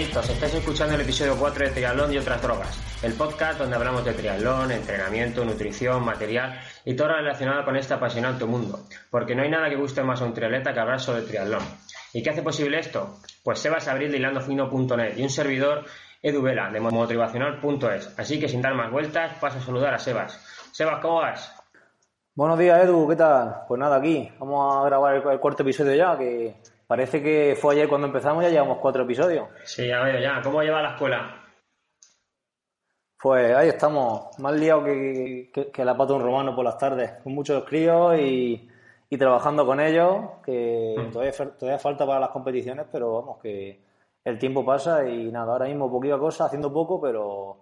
Triadictos. Estáis escuchando el episodio 4 de Triatlón y otras drogas, el podcast donde hablamos de triatlón, entrenamiento, nutrición, material y todo relacionado con este apasionante mundo, porque no hay nada que guste más a un triatleta que hablar sobre triatlón. ¿Y qué hace posible esto? Pues Sebas Abril de hilandofino.net y un servidor Edu Vela de motivacional.es. Así que sin dar más vueltas, paso a saludar a Sebas. Sebas, ¿cómo vas? Buenos días, Edu, ¿qué tal? Pues nada, aquí. Vamos a grabar el, el cuarto episodio ya, que parece que fue ayer cuando empezamos, ya llevamos cuatro episodios. Sí, ya veo ya. ¿Cómo lleva la escuela? Pues ahí estamos, más liado que, que, que la pata un romano por las tardes, con muchos críos y, y trabajando con ellos, que Mm. todavía falta para las competiciones, pero vamos, que el tiempo pasa y nada, ahora mismo poquita cosa, haciendo poco, pero,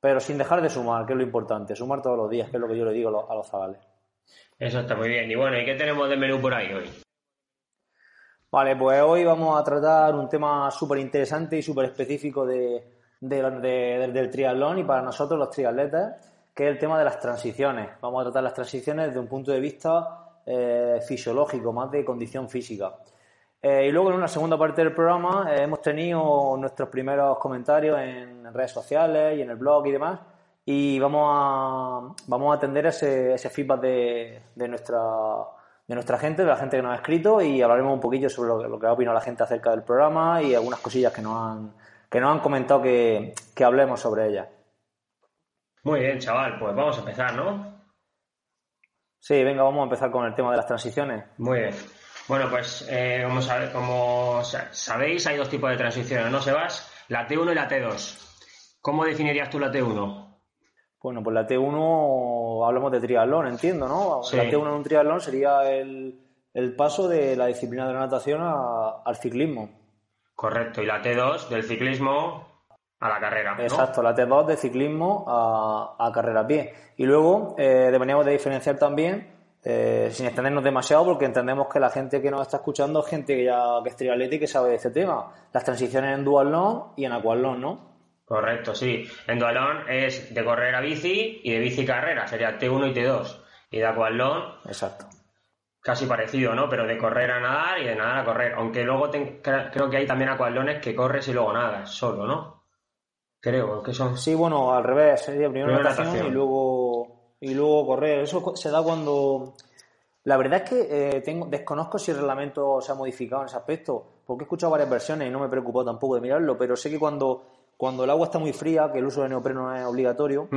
pero sin dejar de sumar, que es lo importante, sumar todos los días, que es lo que yo le digo a los, a los zagales. Eso está muy bien. Y bueno, ¿y qué tenemos de menú por ahí hoy? Vale, pues hoy vamos a tratar un tema súper interesante y súper específico de, de- de- del triatlón y para nosotros los triatletas, que es el tema de las transiciones. Vamos a tratar las transiciones desde un punto de vista eh, fisiológico, más de condición física. Eh, y luego en una segunda parte del programa eh, hemos tenido nuestros primeros comentarios en redes sociales y en el blog y demás. Y vamos a, vamos a atender ese, ese feedback de, de nuestra, de nuestra gente, de la gente que nos ha escrito y hablaremos un poquillo sobre lo, que- lo que ha opinado la gente acerca del programa y algunas cosillas que nos han, que nos han comentado que, que hablemos sobre ellas. Muy bien, chaval. Pues vamos a empezar, ¿no? Sí, venga, vamos a empezar con el tema de las transiciones. Muy bien. Bueno, pues eh, como, sabe- como sa- sabéis, hay dos tipos de transiciones, ¿no, Sebas? La T1 y la T2. ¿Cómo definirías tú la T1? Bueno, pues la T1 hablamos de triatlón, entiendo, ¿no? Sí. La T1 en un triatlón sería el, el paso de la disciplina de la natación a- al ciclismo. Correcto. Y la T2 del ciclismo a la carrera, ¿no? Exacto, la T2 de ciclismo a, a carrera a pie. Y luego eh, deberíamos de diferenciar también, eh, sin extendernos demasiado, porque entendemos que la gente que nos está escuchando es gente que ya que es triatleta y que sabe de este tema. Las transiciones en duatlón y en aquatlón, ¿no? Correcto, sí. En dualón es de correr a bici y de bici carrera, sería T1 y T2. Y de aquatlón Exacto. casi parecido, ¿no? Pero de correr a nadar y de nadar a correr. Aunque luego cre- creo que hay también aquatlones que corres y luego nadas solo, ¿no? Creo que son... Sí, bueno, al revés, sería primero Primero natación, natación. y luego y luego correr. Eso se da cuando la verdad es que eh, tengo, desconozco si el reglamento se ha modificado en ese aspecto, porque he escuchado varias versiones y no me he preocupado tampoco de mirarlo, pero sé que cuando, cuando el agua está muy fría, que el uso de neopreno no es obligatorio,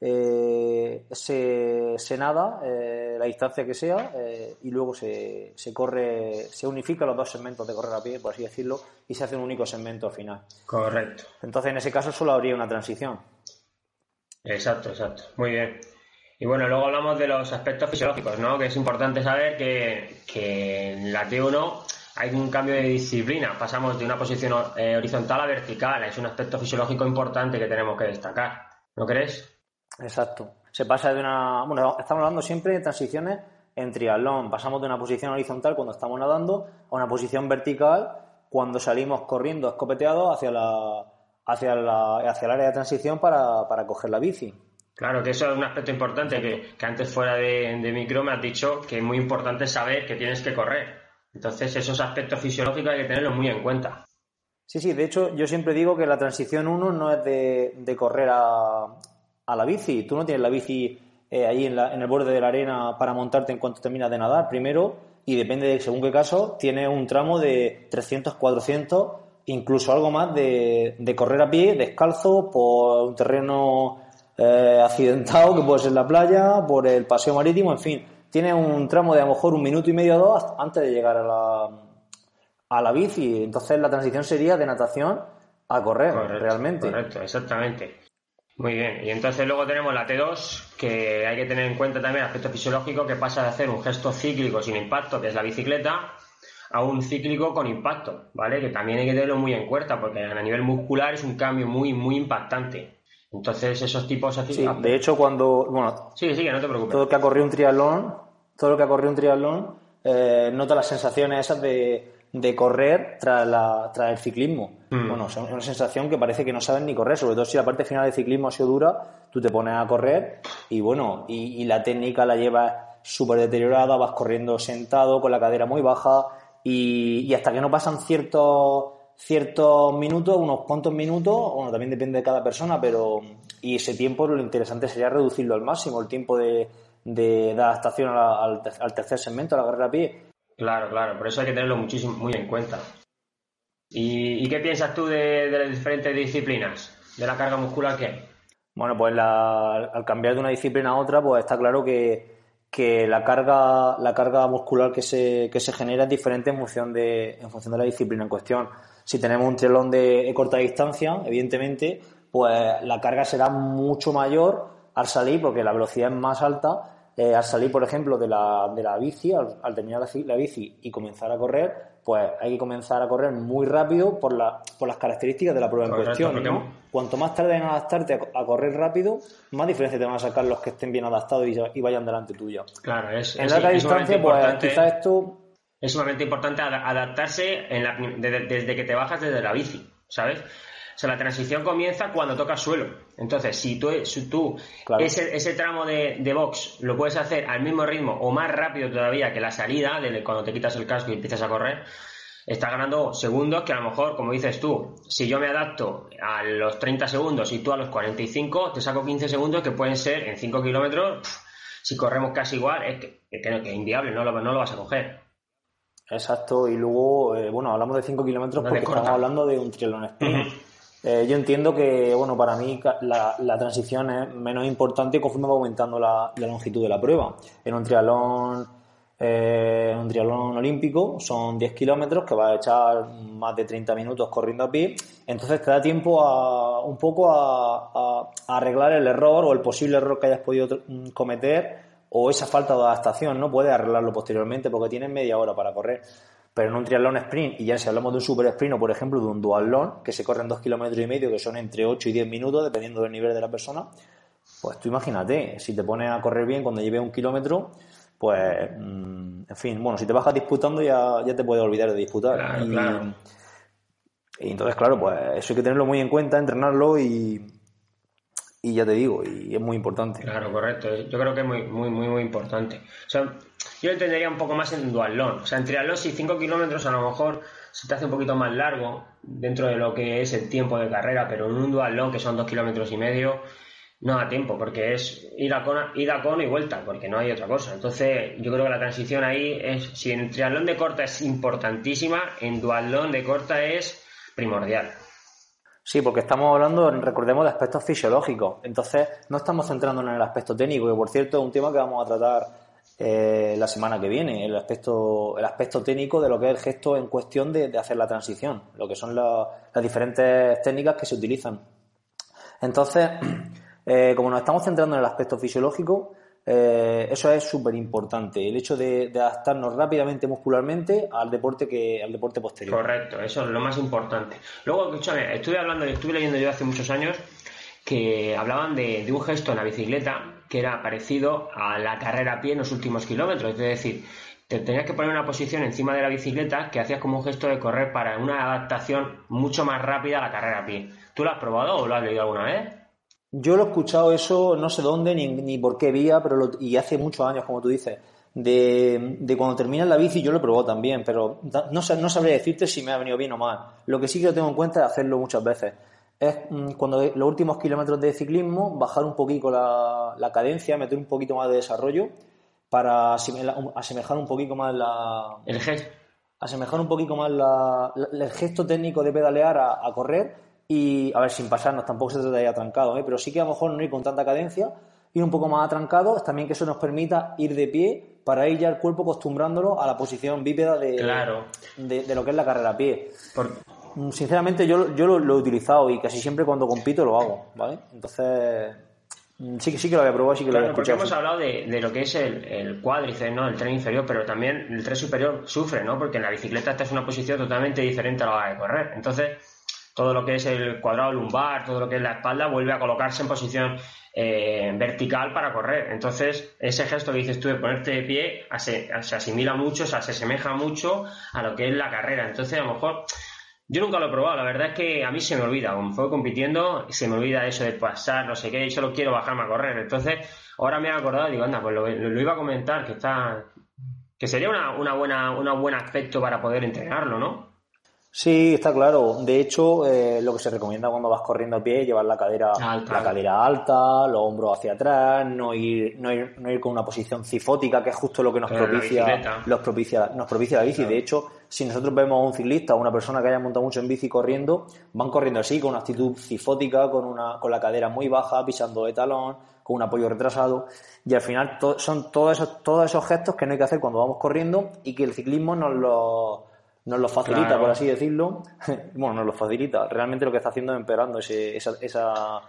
eh, se, se nada eh, la distancia que sea eh, y luego se, se corre, se unifica los dos segmentos de correr a pie, por así decirlo, y se hace un único segmento al final. Correcto. Entonces, en ese caso solo habría una transición. Exacto, exacto. Muy bien. Y bueno, luego hablamos de los aspectos fisiológicos, ¿no? Que es importante saber que, que en la T1 hay un cambio de disciplina. Pasamos de una posición eh, horizontal a vertical. Es un aspecto fisiológico importante que tenemos que destacar. ¿No crees? Exacto. Se pasa de una. Bueno, estamos hablando siempre de transiciones en triatlón. Pasamos de una posición horizontal cuando estamos nadando a una posición vertical cuando salimos corriendo escopeteados hacia la, hacia la, hacia el área de transición para, para coger la bici. Claro, que eso es un aspecto importante que, que antes fuera de, de micro me has dicho que es muy importante saber que tienes que correr. Entonces, esos aspectos fisiológicos hay que tenerlos muy en cuenta. Sí, sí, de hecho, yo siempre digo que la transición 1 no es de, correr a, a la bici. Tú no tienes la bici eh, ahí en, la- en el borde de la arena para montarte en cuanto terminas de nadar. Primero, y depende de según qué caso, tienes un tramo de 300, 400, incluso algo más de, de correr a pie, descalzo, por un terreno eh, accidentado, que puede ser la playa, por el paseo marítimo, en fin. Tienes un tramo de a lo mejor un minuto y medio o dos antes de llegar a la, a la bici. Entonces la transición sería de natación a correr realmente. Correcto, exactamente. Muy bien, y entonces luego tenemos la T2, que hay que tener en cuenta también el aspecto fisiológico, que pasa de hacer un gesto cíclico sin impacto, que es la bicicleta, a un cíclico con impacto, ¿vale? Que también hay que tenerlo muy en cuenta, porque a nivel muscular es un cambio muy, muy impactante. Entonces, esos tipos así. Sí, de hecho, cuando. Bueno, sí, sí, no te preocupes. Todo lo que ha corrido un triatlón, todo lo que ha corrido un triatlón, eh, nota las sensaciones esas de, de correr tras, la, tras el ciclismo. Mm. Bueno, es una sensación que parece que no sabes ni correr, sobre todo si la parte final del ciclismo ha sido dura, tú te pones a correr y bueno, y, y la técnica la llevas súper deteriorada, vas corriendo sentado, con la cadera muy baja, y, hasta que no pasan ciertos ciertos minutos, unos cuantos minutos, bueno, también depende de cada persona, pero y ese tiempo lo interesante sería reducirlo al máximo, el tiempo de, de, adaptación al, tercer segmento, a la carrera a pie. Claro, claro, por eso hay que tenerlo muchísimo muy en cuenta. ¿Y, qué piensas tú de, las diferentes disciplinas? ¿De la carga muscular qué? Bueno, pues al cambiar de una disciplina a otra, pues está claro que, que la carga, la carga muscular que se, que se genera es diferente en función, de, en función de la disciplina en cuestión. Si tenemos un triatlón de corta distancia, evidentemente, pues la carga será mucho mayor al salir, porque la velocidad es más alta. Eh, al salir, por ejemplo, de la, de la bici, al, terminar la, la bici y comenzar a correr, pues hay que comenzar a correr muy rápido por, la, por las características de la prueba en cuestión. Cuanto más tarde en adaptarte a, correr rápido, más diferencia te van a sacar los que estén bien adaptados y, vayan delante tuyo. Claro, es, en larga distancia, pues quizás esto... Es sumamente importante adaptarse desde que te bajas desde la bici, ¿sabes? O sea, la transición comienza cuando tocas suelo. Entonces, si tú, tú ese, ese, tramo de, de, box lo puedes hacer al mismo ritmo o más rápido todavía que la salida, de cuando te quitas el casco y empiezas a correr, estás ganando segundos que a lo mejor, como dices tú, si yo me adapto a los 30 segundos y tú a los 45, te saco 15 segundos que pueden ser en 5 kilómetros, si corremos casi igual, es que, es inviable, no lo, no lo vas a coger. Exacto, y luego, eh, bueno, hablamos de 5 kilómetros porque estamos hablando de un triatlón sprint. Eh, yo entiendo que, bueno, para mí la, transición es menos importante conforme va aumentando la, longitud de la prueba. En un triatlón, eh, un triatlón olímpico son 10 kilómetros que va a echar más de 30 minutos corriendo a pie. Entonces te da tiempo a, un poco a, arreglar el error o el posible error que hayas podido cometer o esa falta de adaptación, ¿no? Puedes arreglarlo posteriormente porque tienes media hora para correr. Pero en un triatlón sprint, y ya si hablamos de un super sprint o por ejemplo de un duatlón, que se corren dos kilómetros y medio, que son entre 8 y 10 minutos, dependiendo del nivel de la persona, pues tú imagínate, si te pones a correr bien cuando lleves un kilómetro, pues, mm, en fin, bueno, si te bajas disputando ya, ya te puedes olvidar de disputar. y, entonces, claro, pues eso hay que tenerlo muy en cuenta, entrenarlo y, y ya te digo, y es muy importante. Claro, correcto. Yo creo que es muy, muy, muy, muy importante. O sea, yo entendería un poco más en dualón. O sea, en triatlón, si 5 kilómetros a lo mejor se te hace un poquito más largo dentro de lo que es el tiempo de carrera, pero en un dualón, que son 2 kilómetros y medio, no da tiempo, porque es ir a, con, ir a y vuelta, porque no hay otra cosa. Entonces, yo creo que la transición ahí es, si en triatlón de corta es importantísima, en dualón de corta es primordial. Sí, porque estamos hablando, recordemos, de aspectos fisiológicos. Entonces, no estamos centrándonos en el aspecto técnico, que por cierto es un tema que vamos a tratar eh, la semana que viene, el aspecto, el aspecto técnico de lo que es el gesto en cuestión de, hacer la transición, lo que son las diferentes técnicas que se utilizan. Entonces, eh, como nos estamos centrando en el aspecto fisiológico, eh, eso es súper importante, el hecho de, adaptarnos rápidamente muscularmente al deporte que al deporte posterior. Correcto, eso es lo más importante. Luego, escúchame, estuve hablando, estuve leyendo yo hace muchos años que hablaban de, un gesto en la bicicleta que era parecido a la carrera a pie en los últimos kilómetros, es decir, te tenías que poner una posición encima de la bicicleta que hacías como un gesto de correr para una adaptación mucho más rápida a la carrera a pie. ¿Tú lo has probado o lo has leído alguna vez? Yo lo he escuchado eso, no sé dónde ni, ni por qué vía, pero y hace muchos años, como tú dices, de, de cuando terminas la bici, yo lo he probado también, pero no, no sabría decirte si me ha venido bien o mal. Lo que sí que lo tengo en cuenta es hacerlo muchas veces. Es mm, cuando los últimos kilómetros de ciclismo, bajar un poquito la, la cadencia, meter un poquito más de desarrollo para asemejar un poquito más la... El gesto. Asemejar un poquito más la, el gesto técnico de pedalear a, a correr y, a ver, sin pasarnos, tampoco se trata de ir atrancado, ¿eh? pero sí que a lo mejor no ir con tanta cadencia, ir un poco más atrancado, también que eso nos permita ir de pie para ir ya el cuerpo acostumbrándolo a la posición bípeda de, claro. de, lo que es la carrera a pie. Sinceramente yo, yo lo, he utilizado y casi siempre cuando compito lo hago, ¿vale? Entonces, mm, sí, sí que lo había probado, sí que lo había escuchado. Porque hemos hablado de, lo que es el, el cuádriceps, ¿no? El tren inferior, pero también el tren superior sufre, ¿no? Porque en la bicicleta esta es una posición totalmente diferente a la hora de correr. Entonces, todo lo que es el cuadrado lumbar, todo lo que es la espalda, vuelve a colocarse en posición eh, vertical para correr. Entonces, ese gesto que dices tú de ponerte de pie se, asimila mucho, o sea, se asemeja mucho a lo que es la carrera. Entonces, a lo mejor, yo nunca lo he probado, la verdad es que a mí se me olvida, como fue compitiendo, se me olvida eso de pasar, no sé qué, y solo quiero bajarme a correr. Entonces, ahora me he acordado, digo, anda, pues lo, iba a comentar, que está, que sería una, una buena, un buen aspecto para poder entrenarlo, ¿no? Sí, está claro. De hecho, eh, lo que se recomienda cuando vas corriendo a pie es llevar la cadera alta. la cadera alta, los hombros hacia atrás, no ir, no ir, no ir con una posición cifótica, que es justo lo que nos propicia, los propicia, nos propicia la bici. De hecho, si nosotros vemos a un ciclista o una persona que haya montado mucho en bici corriendo, van corriendo así, con una actitud cifótica, con una, con la cadera muy baja, pisando de talón, con un apoyo retrasado. Y al final son todos esos, todos esos gestos que no hay que hacer cuando vamos corriendo y que el ciclismo nos los nos lo facilita, por así decirlo. bueno, nos lo facilita. Realmente lo que está haciendo es empeorando ese, esa, esa,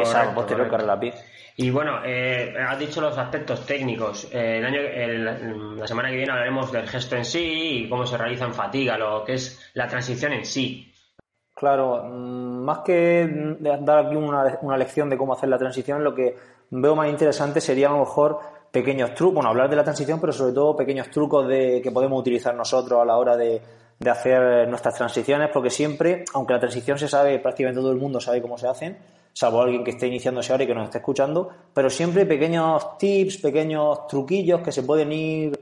esa posterior carrera a pie. Y bueno, eh, has dicho los aspectos técnicos. Eh, año, la semana que viene hablaremos del gesto en sí y cómo se realiza en fatiga, lo que es la transición en sí. Claro, mm, más que dar aquí una, una lección de cómo hacer la transición, lo que veo más interesante sería a lo mejor pequeños trucos, bueno, hablar de la transición, pero sobre todo pequeños trucos de, que podemos utilizar nosotros a la hora de, hacer nuestras transiciones, porque siempre, aunque la transición se sabe, prácticamente todo el mundo sabe cómo se hacen, salvo alguien que esté iniciándose ahora y que nos esté escuchando, pero siempre pequeños tips, pequeños truquillos que se pueden ir,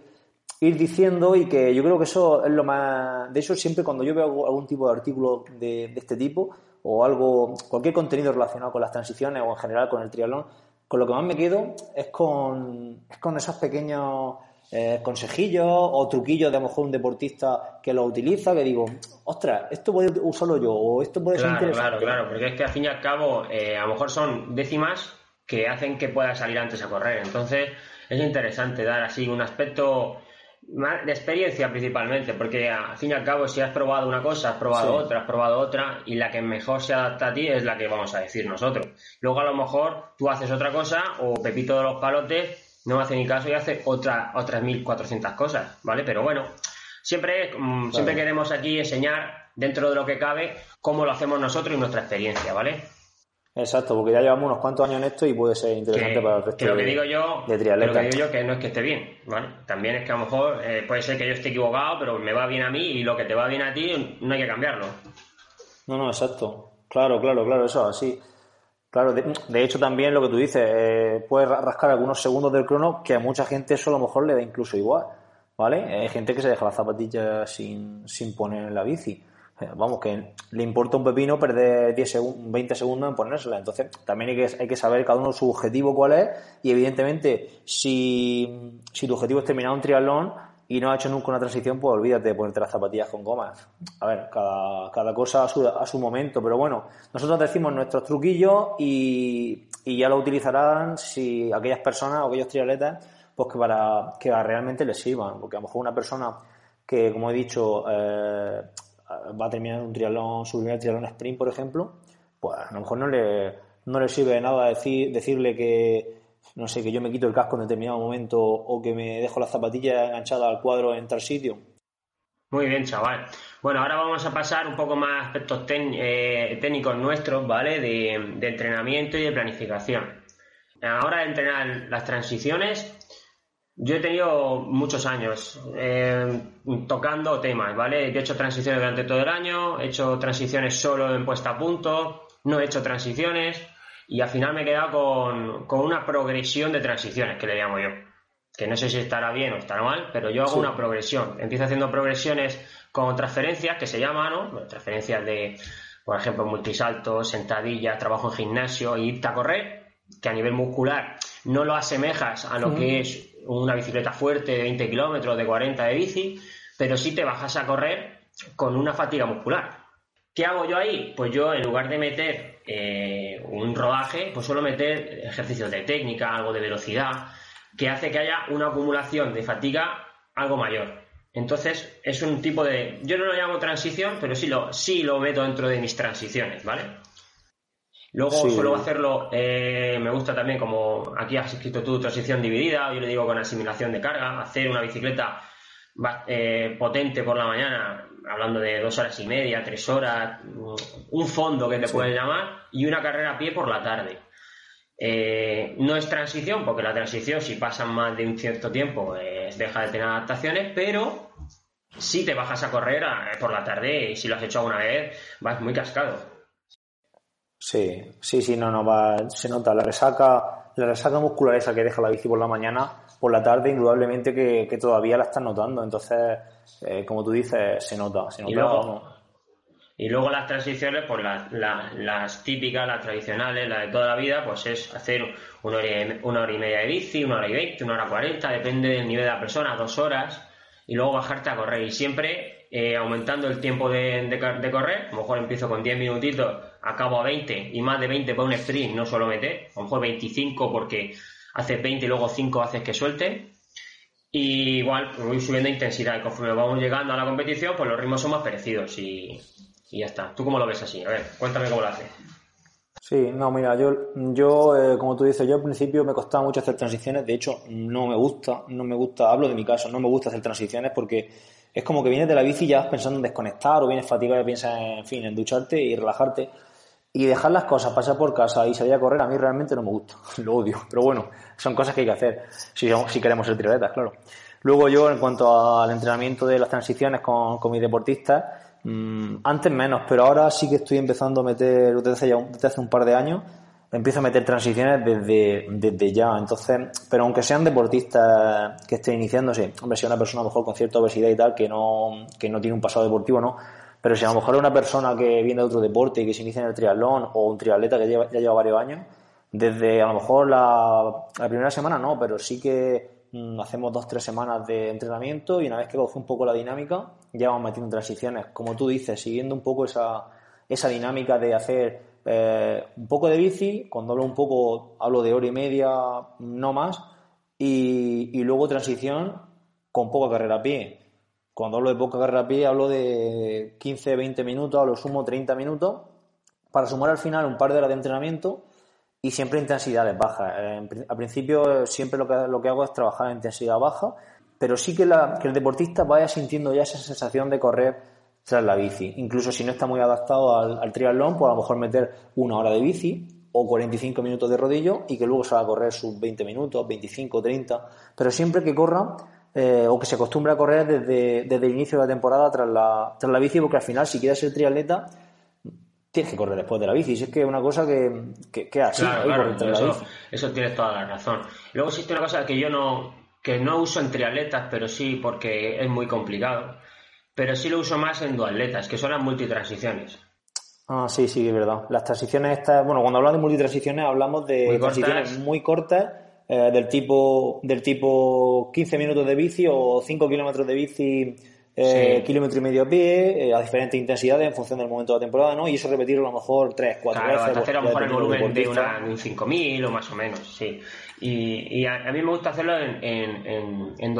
ir diciendo y que yo creo que eso es lo más... De eso siempre cuando yo veo algún tipo de artículo de, de este tipo o algo, cualquier contenido relacionado con las transiciones o en general con el triatlón, con lo que más me quedo es con, es con esos pequeños eh, consejillos o truquillos de a lo mejor un deportista que lo utiliza, que digo, ostras, esto puede usarlo yo o esto puede ser interesante. Claro, claro, porque es que al fin y al cabo eh, a lo mejor son décimas que hacen que pueda salir antes a correr. Entonces es interesante dar así un aspecto de experiencia principalmente, porque al fin y al cabo si has probado una cosa, has probado otra, has probado otra, y la que mejor se adapta a ti es la que vamos a decir nosotros. Luego a lo mejor tú haces otra cosa, o Pepito de los Palotes no hace ni caso y hace otra, otras 1400 cosas, ¿vale? Pero bueno, siempre, mm, siempre queremos aquí enseñar dentro de lo que cabe cómo lo hacemos nosotros y nuestra experiencia, ¿vale? Exacto, porque ya llevamos unos cuantos años en esto y puede ser interesante para el resto que lo que digo yo, Lo que digo yo que no es que esté bien, ¿vale? También es que a lo mejor eh, puede ser que yo esté equivocado, pero me va bien a mí y lo que te va bien a ti no hay que cambiarlo. No, no, exacto. Claro, claro, claro, eso así. Claro, de, hecho también lo que tú dices, eh, puedes rascar algunos segundos del crono que a mucha gente eso a lo mejor le da incluso igual, ¿vale? Hay gente que se deja las zapatillas sin, sin poner en la bici. Eh, vamos, que le importa un pepino perder 10 20 segundos en ponérsela. Entonces, también hay que, hay que saber cada uno su objetivo cuál es. Y evidentemente, si, si tu objetivo es terminar un triatlón y no has hecho nunca una transición, pues olvídate de ponerte las zapatillas con gomas. A ver, cada, cada cosa a su, a su momento. Pero bueno, nosotros decimos nuestros truquillos y, y ya lo utilizarán si aquellas personas o aquellos triatletas pues que para que realmente les sirvan. Porque a lo mejor una persona que, como he dicho, eh, va a terminar un triatlón, su primer triatlón sprint, por ejemplo, pues a lo mejor no le, no le sirve de nada decir, decirle que, no sé, que yo me quito el casco en determinado momento o que me dejo las zapatillas enganchadas al cuadro en tal sitio. Muy bien, chaval. Bueno, ahora vamos a pasar un poco más a aspectos eh, técnicos nuestros, ¿vale? De, entrenamiento y de planificación. A la hora de entrenar las transiciones, yo he tenido muchos años eh, tocando temas, ¿vale? Yo he hecho transiciones durante todo el año, he hecho transiciones solo en puesta a punto, no he hecho transiciones y al final me he quedado con, con una progresión de transiciones, que le llamo yo. Que no sé si estará bien o estará mal, pero yo hago una progresión. Empiezo haciendo progresiones con transferencias, que se llaman, ¿no? transferencias de, por ejemplo, multisaltos, sentadillas, trabajo en gimnasio y irte a correr, que a nivel muscular no lo asemejas a lo que es una bicicleta fuerte de 20 kilómetros, de 40 de bici, pero sí te bajas a correr con una fatiga muscular. ¿Qué hago yo ahí? Pues yo en lugar de meter eh, un rodaje, pues suelo meter ejercicios de técnica, algo de velocidad, que hace que haya una acumulación de fatiga algo mayor. Entonces, es un tipo de. Yo no lo llamo transición, pero sí lo, sí lo meto dentro de mis transiciones, ¿vale? Luego suelo hacerlo, eh, me gusta también, como aquí has escrito tú, transición dividida, yo le digo con asimilación de carga, hacer una bicicleta eh, potente por la mañana, hablando de dos horas y media, tres horas, un fondo que te puedes llamar, y una carrera a pie por la tarde. Eh, no es transición, porque la transición, si pasan más de un cierto tiempo, deja de tener adaptaciones, pero si te bajas a correr por la tarde y si lo has hecho alguna vez, vas muy cascado. Sí, sí, sí, no, no, va, se nota la resaca, la resaca muscular esa que deja la bici por la mañana, por la tarde, indudablemente que, todavía la estás notando. Entonces, eh, como tú dices, se nota, se nota. Y luego, y luego las transiciones, pues las, típicas, las tradicionales, las de toda la vida, pues es hacer una hora, y, una hora y media de bici, una hora y veinte, una hora cuarenta, depende del nivel de la persona, dos horas, y luego bajarte a correr. Y siempre eh, aumentando el tiempo de, correr. A lo mejor empiezo con 10 minutitos, acabo a 20 y más de 20 para un sprint no suelo meter. A lo mejor 25 porque haces 20 y luego 5 haces que suelte. Y igual voy subiendo intensidad y conforme vamos llegando a la competición, pues los ritmos son más parecidos y, ya está. ¿Tú cómo lo ves así? A ver, cuéntame cómo lo haces. Sí, no, mira, yo, yo eh, como tú dices, yo al principio me costaba mucho hacer transiciones, de hecho no me gusta, no me gusta, hablo de mi caso, no me gusta hacer transiciones porque es como que vienes de la bici y ya vas pensando en desconectar o vienes fatigado y piensas, en, fin, en ducharte y relajarte. Y dejar las cosas, pasar por casa y salir a correr, a mí realmente no me gusta, lo odio. Pero bueno, son cosas que hay que hacer si, si queremos ser triatletas, claro. Luego yo, en cuanto al entrenamiento de las transiciones con, con mis deportistas, mmm, antes menos, pero ahora sí que estoy empezando a meter, desde, ya, desde hace un par de años, empiezo a meter transiciones desde, desde ya. Entonces, pero aunque sean deportistas que estén iniciándose, hombre, si una persona a lo mejor con cierta obesidad y tal, que no, que no tiene un pasado deportivo, no. Pero si a lo mejor una persona que viene de otro deporte y que se inicia en el triatlón o un triatleta que ya lleva varios años, desde a lo mejor la, la primera semana no, pero sí que mm, hacemos dos, tres semanas de entrenamiento y una vez que coge un poco la dinámica, ya vamos metiendo transiciones, como tú dices, siguiendo un poco esa, esa dinámica de hacer eh, un poco de bici, cuando hablo un poco, hablo de hora y media, no más, y, luego transición con poca carrera a pie. Cuando hablo de poca carrera a pie, hablo de 15, 20 minutos, a lo sumo 30 minutos, para sumar al final un par de horas de entrenamiento y siempre intensidades bajas. Eh, al principio siempre lo que, lo que hago es trabajar en intensidad baja, pero sí que el deportista vaya sintiendo ya esa sensación de correr tras la bici. Incluso si no está muy adaptado al, triatlón, pues a lo mejor meter una hora de bici o 45 minutos de rodillo y que luego se va a correr sus 20 minutos, 25, 30, pero siempre que corra eh, o que se acostumbre a correr desde, desde, el inicio de la temporada tras la, tras la bici, porque al final si quieres ser triatleta tienes que correr después de la bici. Si es que es una cosa que, que, así, eso, eso tienes toda la razón. Luego existe una cosa que yo no, que no uso en triatletas, pero sí porque es muy complicado pero sí lo uso más en dualetas, que son las multitransiciones. Ah, sí, sí, es verdad. Las transiciones estas, bueno, cuando hablamos de multitransiciones hablamos de transiciones muy cortas, eh, del tipo del tipo 15 minutos de bici o 5 kilómetros de bici, eh, kilómetro y medio a pie, eh, a diferentes intensidades en función del momento de la temporada, ¿no? Y eso repetirlo a lo mejor 3, 4 claro, veces. hacer a lo mejor el volumen de una, un 5000 o más o menos, sí. Y, a, mí me gusta hacerlo en, en, en, en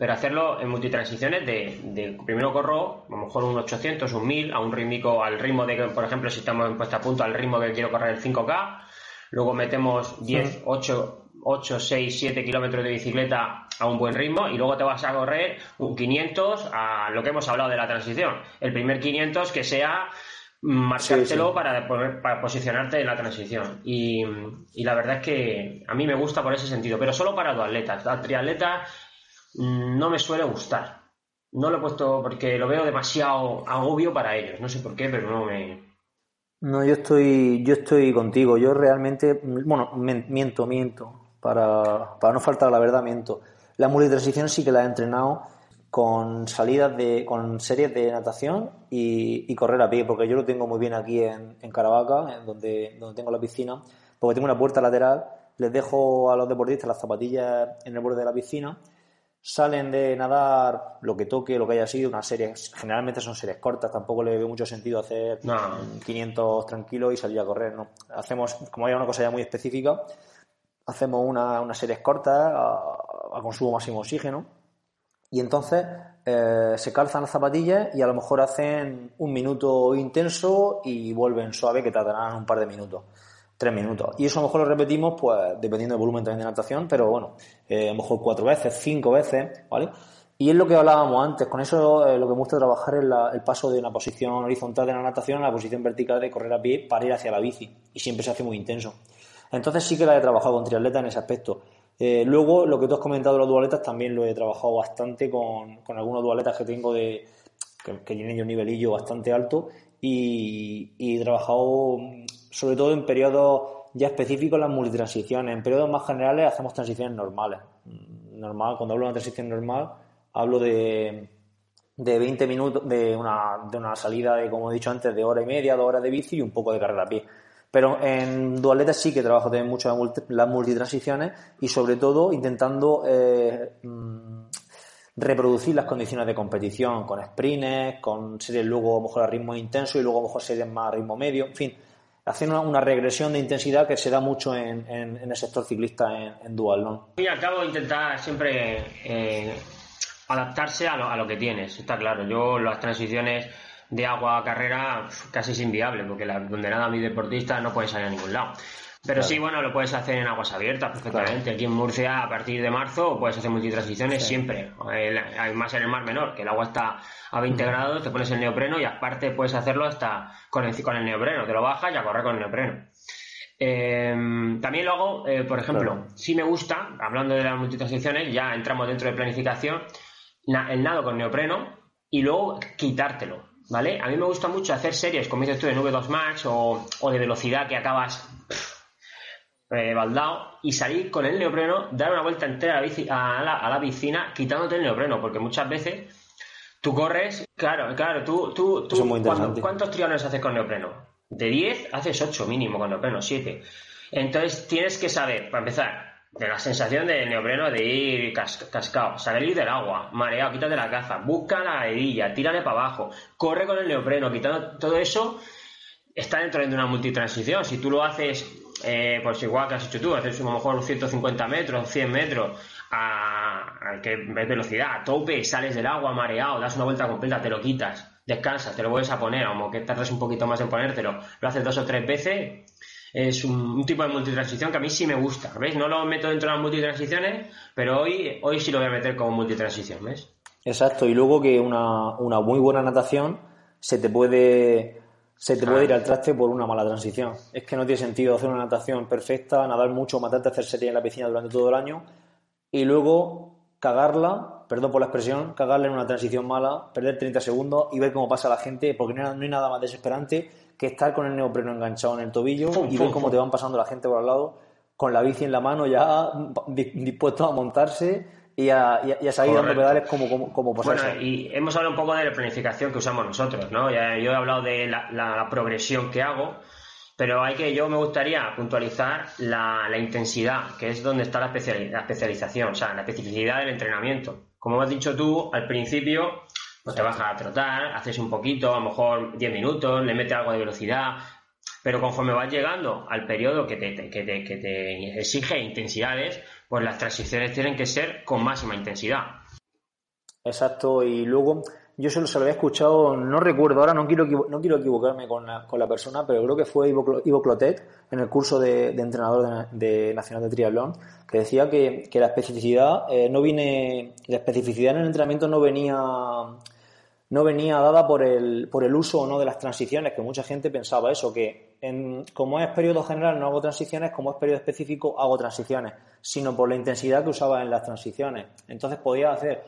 pero hacerlo en multitransiciones de, primero corro a lo mejor un 800, un 1000 a un ritmo, al ritmo de que, por ejemplo, si estamos en puesta a punto al ritmo que quiero correr el 5K, luego metemos 10, 8, 8, 6, 7 kilómetros de bicicleta a un buen ritmo y luego te vas a correr un 500 a lo que hemos hablado de la transición. El primer 500 que sea marcártelo Para, para posicionarte en la transición. Y, y, la verdad es que a mí me gusta por ese sentido, pero solo para los atletas. Los triatletas no me suele gustar. No lo he puesto porque lo veo demasiado agobio para ellos. No sé por qué, pero no me. No, yo estoy, yo estoy contigo. Yo realmente, bueno, miento, miento. Para, para no faltar la verdad, miento. La multitransición sí que la he entrenado con salidas de, con series de natación y, correr a pie, porque yo lo tengo muy bien aquí en, en Caravaca, donde, donde tengo la piscina, porque tengo una puerta lateral, les dejo a los deportistas las zapatillas en el borde de la piscina salen de nadar lo que toque, lo que haya sido, una serie, generalmente son series cortas, tampoco le veo mucho sentido hacer 500 tranquilos y salir a correr, ¿no? Hacemos, como hay una cosa ya muy específica, hacemos una, una series cortas a, consumo máximo oxígeno y entonces eh, se calzan las zapatillas y a lo mejor hacen un minuto intenso y vuelven suave que tardarán un par de minutos, tres minutos. Y eso a lo mejor lo repetimos, pues dependiendo del volumen también de natación, pero bueno, eh, a lo mejor cuatro veces, cinco veces, ¿vale? Y es lo que hablábamos antes, con eso eh, lo que me gusta trabajar es el paso de una posición horizontal de la natación a la posición vertical de correr a pie para ir hacia la bici. Y siempre se hace muy intenso. Entonces sí que la he trabajado con triatleta en ese aspecto. Eh, luego, lo que tú has comentado de los dualetas también lo he trabajado bastante con, algunos dualetas que tengo de que, tienen un nivelillo bastante alto y, he trabajado mm, sobre todo en periodos ya específicos las multitransiciones. En periodos más generales hacemos transiciones normales. Mm, normal, cuando hablo de una transición normal, hablo de, de 20 minutos, de una, de una salida de, como he dicho antes, de hora y media, dos horas de bici y un poco de carrera a pie. Pero en dualetas sí que trabajo también mucho las multitransiciones y sobre todo intentando eh, mm, reproducir las condiciones de competición con sprints, con series luego a lo mejor a ritmo intenso y luego a lo mejor series más a ritmo medio, en fin, hacer una, regresión de intensidad que se da mucho en, el sector ciclista en, en dual. Y al cabo intentar siempre eh, adaptarse a lo, a lo que tienes, está claro. Yo las transiciones de agua a carrera casi es inviable, porque la, donde nada mi deportista no puede salir a ningún lado. Pero sí, bueno, lo puedes hacer en aguas abiertas perfectamente. Aquí en Murcia, a partir de marzo, puedes hacer multitransiciones siempre. Además, en el mar menor, que el agua está a 20 grados, te pones el neopreno y aparte puedes hacerlo hasta con el, con el neopreno. Te lo bajas y a correr con el neopreno. Em, también lo hago, eh, por ejemplo, si me gusta, hablando de las multitransiciones, ya entramos dentro de planificación, el nado con neopreno y luego quitártelo. ¿vale? A mí me gusta mucho hacer series, como dices tú, de V2 Max o, de velocidad que acabas eh, baldado y salir con el neopreno, dar una vuelta entera a la, bici, a, la, piscina quitándote el neopreno, porque muchas veces tú corres, claro, claro, tú, tú, tú ¿cuántos triángulos haces con neopreno? De 10 haces 8 mínimo con neopreno, 7. Entonces tienes que saber, para empezar, de la sensación de neopreno de ir cascado, salir del agua, mareado, quítate la caza, busca la herilla, tírale para abajo, corre con el neopreno, quitando todo eso, está dentro de una multitransición. Si tú lo haces, eh, pues igual que has hecho tú, haces a lo mejor 150 metros, 100 metros, a, que ves velocidad, a tope, sales del agua mareado, das una vuelta completa, te lo quitas, descansas, te lo vuelves a poner, como que tardas un poquito más en ponértelo, lo haces dos o tres veces, es un, tipo de multitransición que a mí sí me gusta, ¿ves? No lo meto dentro de las multitransiciones, pero hoy, hoy sí lo voy a meter como multitransición, ¿ves? Exacto, y luego que una, una muy buena natación se te puede se te puede ir al traste por una mala transición. Es que no tiene sentido hacer una natación perfecta, nadar mucho, matarte hacer serie en la piscina durante todo el año y luego cagarla, perdón por la expresión, cagarla en una transición mala, perder 30 segundos y ver cómo pasa la gente, porque no hay nada más desesperante que estar con el neopreno enganchado en el tobillo y ver cómo te van pasando la gente por al lado con la bici en la mano ya dispuesto a montarse y a, y a salir dando pedales como, como, como Bueno, y hemos hablado un poco de la planificación que usamos nosotros, ¿no? Ya, yo he hablado de la, progresión que hago, pero hay que, yo me gustaría puntualizar la, la intensidad, que es donde está la, la especialización, o sea, la especificidad del entrenamiento. Como has dicho tú, al principio pues te vas a trotar, haces un poquito, a lo mejor 10 minutos, le metes algo de velocidad, pero conforme vas llegando al periodo que te, que te, que te exige intensidades, pues las transiciones tienen que ser con máxima intensidad. Exacto, y luego yo se lo, había escuchado, no recuerdo ahora, no quiero, no quiero equivocarme con la, con la persona, pero creo que fue Ivo, Clotet en el curso de, entrenador de, Nacional de Triatlón, que decía que, la especificidad eh, no viene, la especificidad en el entrenamiento no venía no venía dada por el, por el uso o no de las transiciones, que mucha gente pensaba eso, que en, como es periodo general no hago transiciones, como es periodo específico hago transiciones, sino por la intensidad que usaba en las transiciones. Entonces podía hacer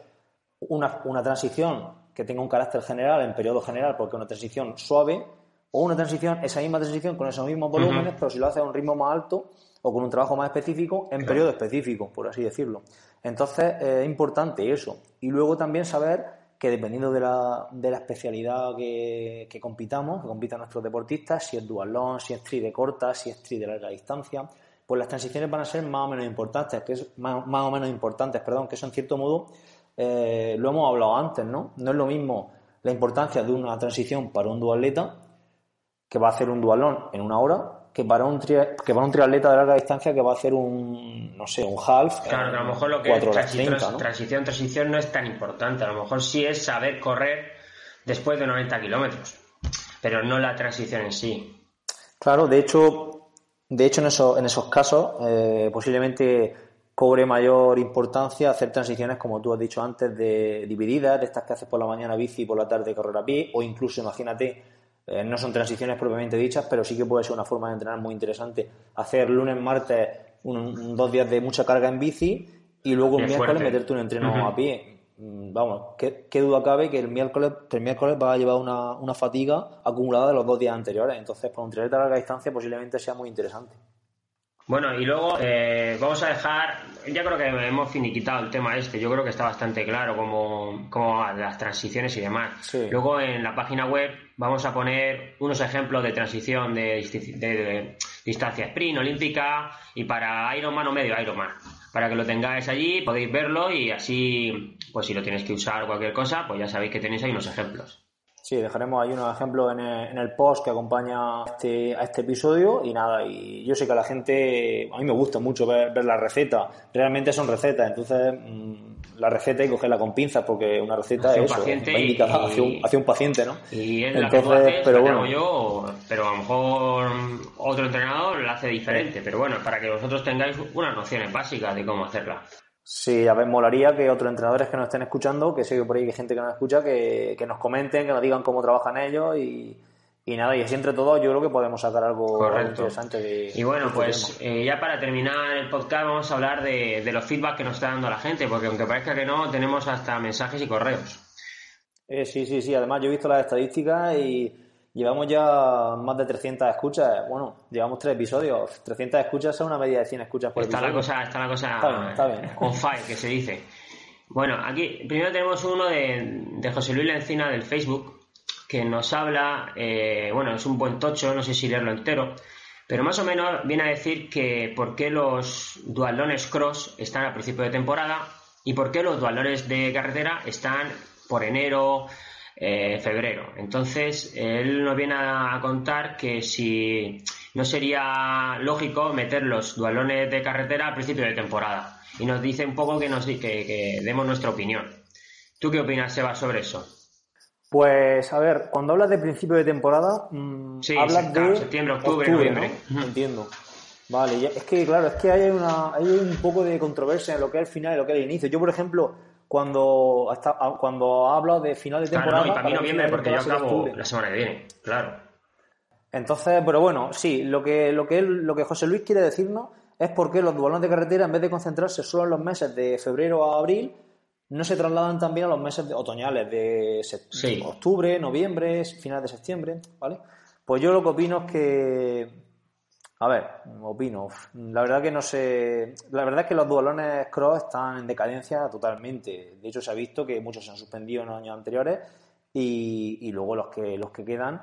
una, una transición que tenga un carácter general en periodo general, porque una transición suave, o una transición, esa misma transición con esos mismos volúmenes, pero si lo hace a un ritmo más alto o con un trabajo más específico en periodo específico, por así decirlo. Entonces es importante eso. Y luego también saber que dependiendo de la, de la especialidad que, que, compitamos, que compitan nuestros deportistas, si es dualón, si es tri de corta, si es tri de larga distancia, pues las transiciones van a ser más o menos importantes, que es más, más o menos importantes, perdón, que eso en cierto modo eh, lo hemos hablado antes, ¿no? No es lo mismo la importancia de una transición para un dualeta que va a hacer un dualón en una hora que para un que para un triatleta de larga distancia que va a hacer un no sé un half claro a lo mejor lo que es transición, transición transición no es tan importante. A lo mejor sí es saber correr después de 90 kilómetros pero no la transición en sí. Claro de hecho de hecho en esos en esos casos eh, posiblemente cobre mayor importancia hacer transiciones como tú has dicho antes de divididas de estas que haces por la mañana bici y por la tarde correr a pie o incluso imagínate eh, no son transiciones propiamente dichas, pero sí que puede ser una forma de entrenar muy interesante. Hacer lunes, martes, dos días de mucha carga en bici y luego el miércoles meterte un entreno a pie. Mm, vamos, ¿qué, duda cabe que el miércoles, el miércoles va a llevar una, una, fatiga acumulada de los dos días anteriores. Entonces, para un triatleta a larga distancia posiblemente sea muy interesante. Bueno, y luego eh, vamos a dejar, ya creo que hemos finiquitado el tema este, yo creo que está bastante claro como, como las transiciones y demás. Luego en la página web vamos a poner unos ejemplos de transición de, de, distancia sprint, olímpica y para Ironman o medio Ironman. Para que lo tengáis allí, podéis verlo y así, pues si lo tienes que usar cualquier cosa, pues ya sabéis que tenéis ahí unos ejemplos. Sí, dejaremos ahí unos ejemplos en el, post que acompaña este, a este episodio y nada, y yo sé que a la gente, a mí me gusta mucho ver, ver las recetas, realmente son recetas, entonces mm, la receta hay que cogerla con pinzas porque una receta es eso, indicada hacia, un, hacia, un, paciente, ¿no? Y es entonces, la que pero bueno, yo, pero a lo mejor otro entrenador la hace diferente, pero bueno, para que vosotros tengáis unas nociones básicas de cómo hacerla. Sí, a ver, molaría que otros entrenadores que nos estén escuchando, que sé que por ahí hay gente que nos escucha, que, nos comenten, que nos digan cómo trabajan ellos y, nada, y así entre todos yo creo que podemos sacar algo interesante de Y bueno, pues eh, ya para terminar el podcast vamos a hablar de, de los feedback que nos está dando la gente, porque aunque parezca que no, tenemos hasta mensajes y correos. Eh, sí, sí, sí, además yo he visto las estadísticas y Llevamos ya más de 300 escuchas. Bueno, llevamos tres episodios. 300 escuchas son una media de 100 escuchas por está episodio. La cosa, está la cosa está bien, on fire, que se dice. Bueno, aquí primero tenemos uno de, de José Luis Lencina del Facebook que nos habla, eh, bueno, es un buen tocho, no sé si leerlo entero, pero más o menos viene a decir que por qué los dualones cross están a principio de temporada y por qué los dualones de carretera están por enero, eh, febrero. Entonces, él nos viene a contar que si no sería lógico meter los dualones de carretera al principio de temporada. Y nos dice un poco que, nos, que, que demos nuestra opinión. ¿Tú qué opinas, Seba, sobre eso? Pues, a ver, cuando hablas de principio de temporada, mmm, hablas de septiembre, octubre, noviembre. Entiendo. Vale, es que claro, es que hay, una, hay un poco de controversia en lo que es el final y lo que es el inicio. Yo, por ejemplo, cuando, hasta, cuando hablo de final de temporada. Claro, no, y para mí noviembre, porque yo acabo la semana que viene, claro. Entonces, pero bueno, sí, lo que, lo que, él, lo que José Luis quiere decirnos es por qué los dualones de carretera, en vez de concentrarse solo en los meses de febrero a abril, no se trasladan también a los meses de, otoñales de octubre, noviembre, finales de septiembre, ¿vale? Pues yo lo que opino es que a ver, opino. La verdad que no sé. La verdad es que los dualones cross están en decadencia totalmente. De hecho, se ha visto que muchos se han suspendido en los años anteriores y, luego los que los que quedan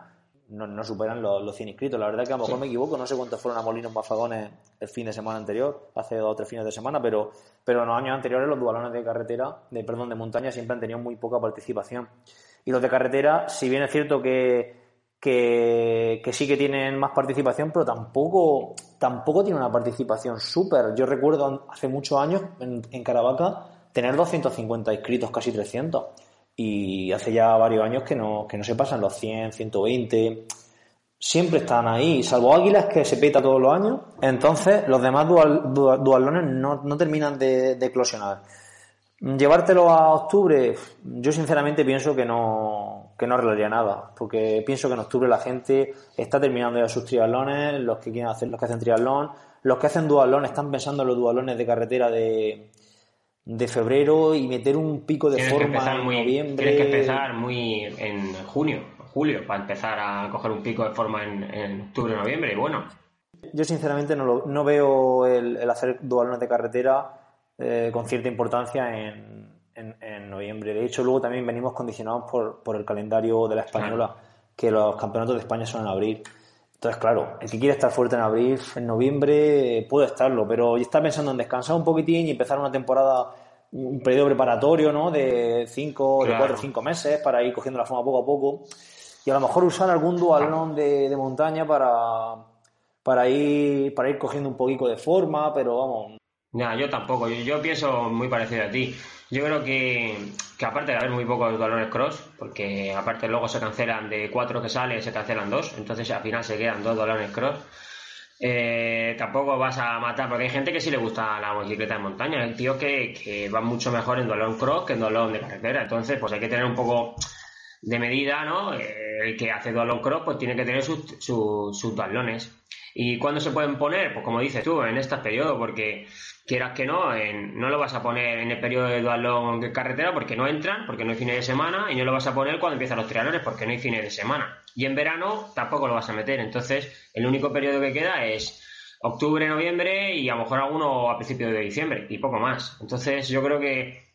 no, superan los, los, 100 inscritos. La verdad que a lo mejor me equivoco, no sé cuántos fueron a Molinos Mafagones el fin de semana anterior, hace dos o tres fines de semana, pero, pero en los años anteriores los dualones de carretera, de perdón, de montaña siempre han tenido muy poca participación. Y los de carretera, si bien es cierto que que, sí que tienen más participación, pero tampoco, tampoco tienen una participación súper. Yo recuerdo hace muchos años en, Caravaca tener 250 inscritos, casi 300. Y hace ya varios años que no, que no se pasan los 100, 120. Siempre están ahí, salvo Águilas que se peta todos los años. Entonces, los demás dual, dualones no, no terminan de, de eclosionar. Llevártelo a octubre, yo sinceramente pienso que no, que no arreglaría nada, porque pienso que en octubre la gente está terminando ya sus triatlones, los que quieren hacer, los que hacen triatlón, los que hacen dualón están pensando en los dualones de carretera de, de febrero y meter un pico de forma en noviembre. Tienes que empezar muy en junio, julio, para empezar a coger un pico de forma en, en octubre, noviembre, y bueno. Yo sinceramente no, no veo el, el hacer dualones de carretera eh, con cierta importancia en, en, noviembre. De hecho, luego también venimos condicionados por, por el calendario de la española, que los campeonatos de España son en abril. Entonces, claro, el que quiere estar fuerte en abril, en noviembre, puede estarlo, pero está pensando en descansar un poquitín y empezar una temporada, un periodo preparatorio, ¿no? De cinco, de cuatro o cinco meses para ir cogiendo la forma poco a poco. Y a lo mejor usar algún dualón de, de montaña para, para ir, para ir cogiendo un poquito de forma, pero vamos. No, yo tampoco. Yo, pienso muy parecido a ti. Yo creo que, que aparte de haber muy pocos balones cross, porque aparte luego se cancelan de cuatro que salen, se cancelan dos, entonces al final se quedan dos balones cross. Eh, tampoco vas a matar, porque hay gente que sí le gusta la bicicleta de montaña, hay tíos que, que van mucho mejor en dolor cross que en dolor de carretera, entonces pues hay que tener un poco de medida, ¿no? Eh, el que hace dolor cross pues tiene que tener sus, sus, sus ¿Y cuándo se pueden poner? Pues como dices tú, en este periodo, porque quieras que no, no lo vas a poner en el periodo de dualón de carretera porque no entran, porque no hay fines de semana, y no lo vas a poner cuando empiezan los triatlones porque no hay fines de semana. Y en verano tampoco lo vas a meter. Entonces, el único periodo que queda es octubre, noviembre y a lo mejor alguno a principios de diciembre y poco más. Entonces, yo creo que,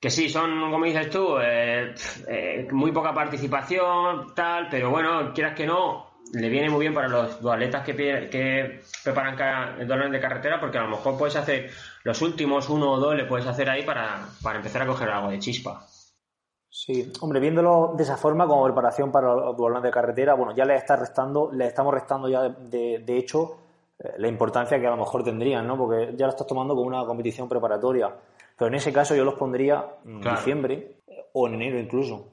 que sí, son, como dices tú, eh, eh, muy poca participación, tal, pero bueno, quieras que no, le viene muy bien para los atletas que, que preparan el dolor de carretera porque a lo mejor puedes hacer los últimos uno o dos le puedes hacer ahí para, empezar a coger algo de chispa. Sí, hombre, viéndolo de esa forma como preparación para los dualones de carretera, bueno, ya le está restando, le estamos restando ya de, de, hecho eh, la importancia que a lo mejor tendrían, ¿no? Porque ya lo estás tomando como una competición preparatoria. Pero en ese caso yo los pondría en diciembre o en enero incluso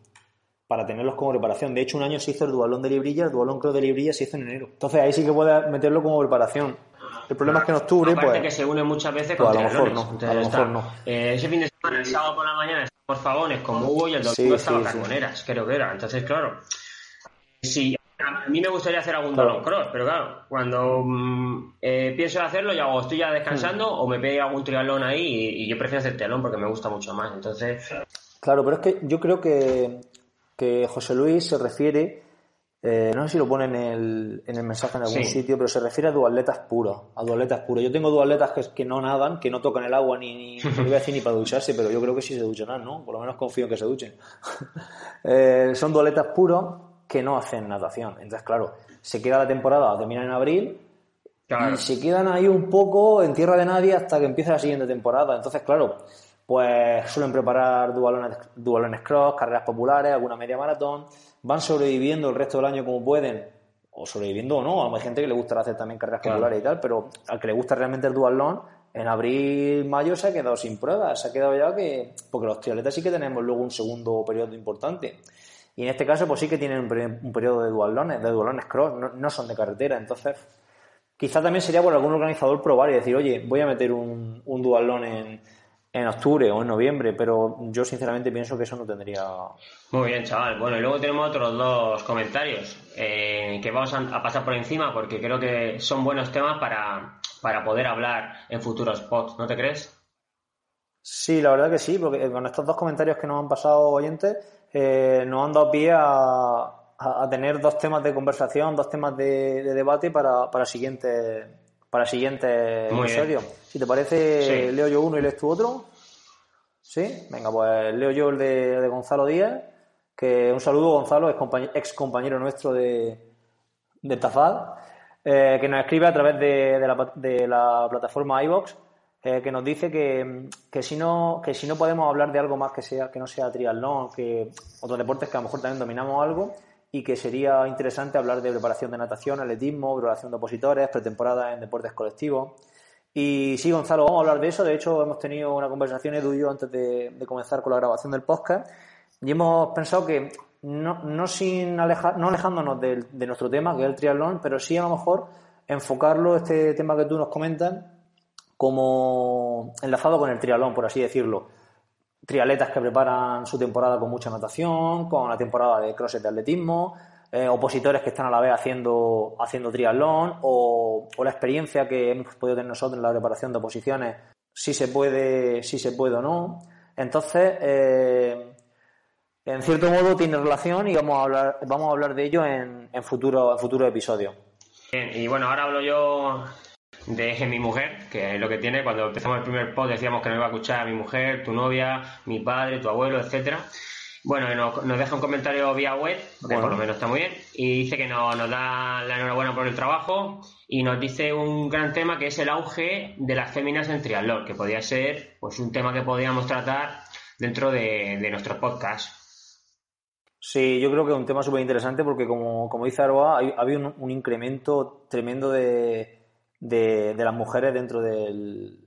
para tenerlos como preparación. De hecho, un año se hizo el dualón de librilla, el dualón creo de librilla se hizo en enero. Entonces ahí sí que puedes meterlo como preparación. El problema es que en octubre, pues. que se une muchas veces pues con a lo mejor no, a lo mejor no. Eh, ese fin de semana, el sábado por la mañana, estamos fagones como Hugo y el domingo estaba Carboneras, creo que era. Entonces, claro, sí, a mí me gustaría hacer algún claro. cross, pero claro, cuando mm, eh, pienso en hacerlo, ya o estoy ya descansando hmm. o me pego algún triatlón ahí y, y, yo prefiero hacer triatlón porque me gusta mucho más. Entonces. Claro, pero es que yo creo que que José Luis se refiere, eh, no sé si lo pone en el, en el mensaje en algún sitio, pero se refiere a dualetas puros, a dualetas puros. Yo tengo dualetas que, que no nadan, que no tocan el agua ni, ni, ni, decir ni para ducharse, pero yo creo que sí se ducharán, ¿no? Por lo menos confío en que se duchen. eh, son dualetas puros que no hacen natación. Entonces, claro, se queda la temporada, termina en abril, Y se quedan ahí un poco en tierra de nadie hasta que empiece la siguiente temporada. Entonces, claro, pues suelen preparar dualones, dualones cross, carreras populares, alguna media maratón, van sobreviviendo el resto del año como pueden, o sobreviviendo o no, hay gente que le gusta hacer también carreras populares y tal, pero al que le gusta realmente el dualón, en abril, mayo se ha quedado sin pruebas, se ha quedado ya que, porque los triatletas sí que tenemos luego un segundo periodo importante. Y en este caso, pues sí que tienen un, periodo de dualones, de dualones cross, no, son de carretera, entonces quizá también sería por algún organizador probar y decir, oye, voy a meter un, un dualón en en octubre o en noviembre, pero yo sinceramente pienso que eso no tendría. Muy bien, chaval. Bueno, y luego tenemos otros dos comentarios eh, que vamos a, pasar por encima porque creo que son buenos temas para, para poder hablar en futuros spots, ¿no te crees? Sí, la verdad que sí, porque con estos dos comentarios que nos han pasado oyentes, eh, nos han dado pie a, a, tener dos temas de conversación, dos temas de, debate para, para siguientes para el siguiente episodio. Si te parece, leo yo uno y lees tú otro. ¿Sí? Venga, pues leo yo el de, Gonzalo Díaz, que un saludo, Gonzalo, ex compañero nuestro de, de Tafad, eh, que nos escribe a través de, la, de la, plataforma iVox, eh, que nos dice que, que, si no, que si no podemos hablar de algo más que, sea, que no sea triatlón, que otros deportes que a lo mejor también dominamos algo, y que sería interesante hablar de preparación de natación, atletismo, preparación de opositores, pretemporada en deportes colectivos. Y sí, Gonzalo, vamos a hablar de eso. De hecho, hemos tenido una conversación, Edu y yo, antes de, comenzar con la grabación del podcast, y hemos pensado que no, no sin alejar, no alejándonos de, de, nuestro tema, que es el triatlón, pero sí a lo mejor enfocarlo, este tema que tú nos comentas, como enlazado con el triatlón, por así decirlo triatletas que preparan su temporada con mucha natación, con la temporada de crosses de atletismo, eh, opositores que están a la vez haciendo, haciendo triatlón o, la experiencia que hemos podido tener nosotros en la preparación de oposiciones, si se puede, si se puede o no. Entonces, eh, en cierto modo tiene relación y vamos a hablar, vamos a hablar de ello en, en futuro, en futuro episodio. Bien, y bueno, ahora hablo yo de mi mujer, que es lo que tiene. Cuando empezamos el primer post decíamos que no iba a escuchar a mi mujer, tu novia, mi padre, tu abuelo, etcétera. Bueno, nos, nos, deja un comentario vía web, que por lo menos está muy bien, y dice que nos, nos da la enhorabuena por el trabajo y nos dice un gran tema que es el auge de las féminas en triatlón, que podría ser pues un tema que podríamos tratar dentro de, de nuestros podcasts. Sí, yo creo que es un tema súper interesante porque, como, como dice Aroa, ha habido un, incremento tremendo de, de, las mujeres dentro del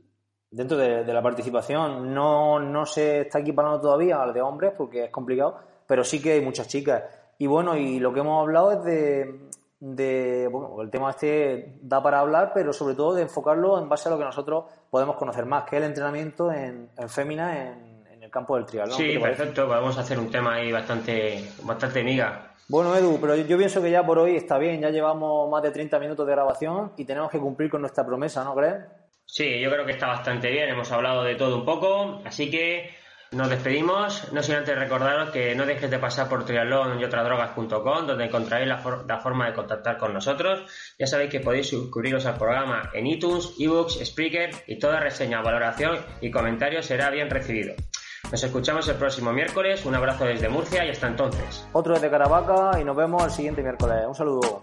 dentro de, la participación. No, no se está equiparando todavía al de hombres porque es complicado, pero sí que hay muchas chicas. Y bueno, y lo que hemos hablado es de, de bueno, el tema este da para hablar, pero sobre todo de enfocarlo en base a lo que nosotros podemos conocer más, que es el entrenamiento en, en fémina en, el campo del triatlón. Sí, perfecto, podemos hacer un tema ahí bastante, bastante miga. Bueno, Edu, pero yo pienso que ya por hoy está bien, ya llevamos más de 30 minutos de grabación y tenemos que cumplir con nuestra promesa, ¿no crees? Sí, yo creo que está bastante bien, hemos hablado de todo un poco, así que nos despedimos, no sin antes recordaros que no dejes de pasar por triatlón y donde encontraréis la, forma de contactar con nosotros. Ya sabéis que podéis suscribiros al programa en iTunes, ebooks, Spreaker y toda reseña, valoración y comentario será bien recibido. Nos escuchamos el próximo miércoles, un abrazo desde Murcia y hasta entonces. Otro desde Caravaca y nos vemos el siguiente miércoles. Un saludo.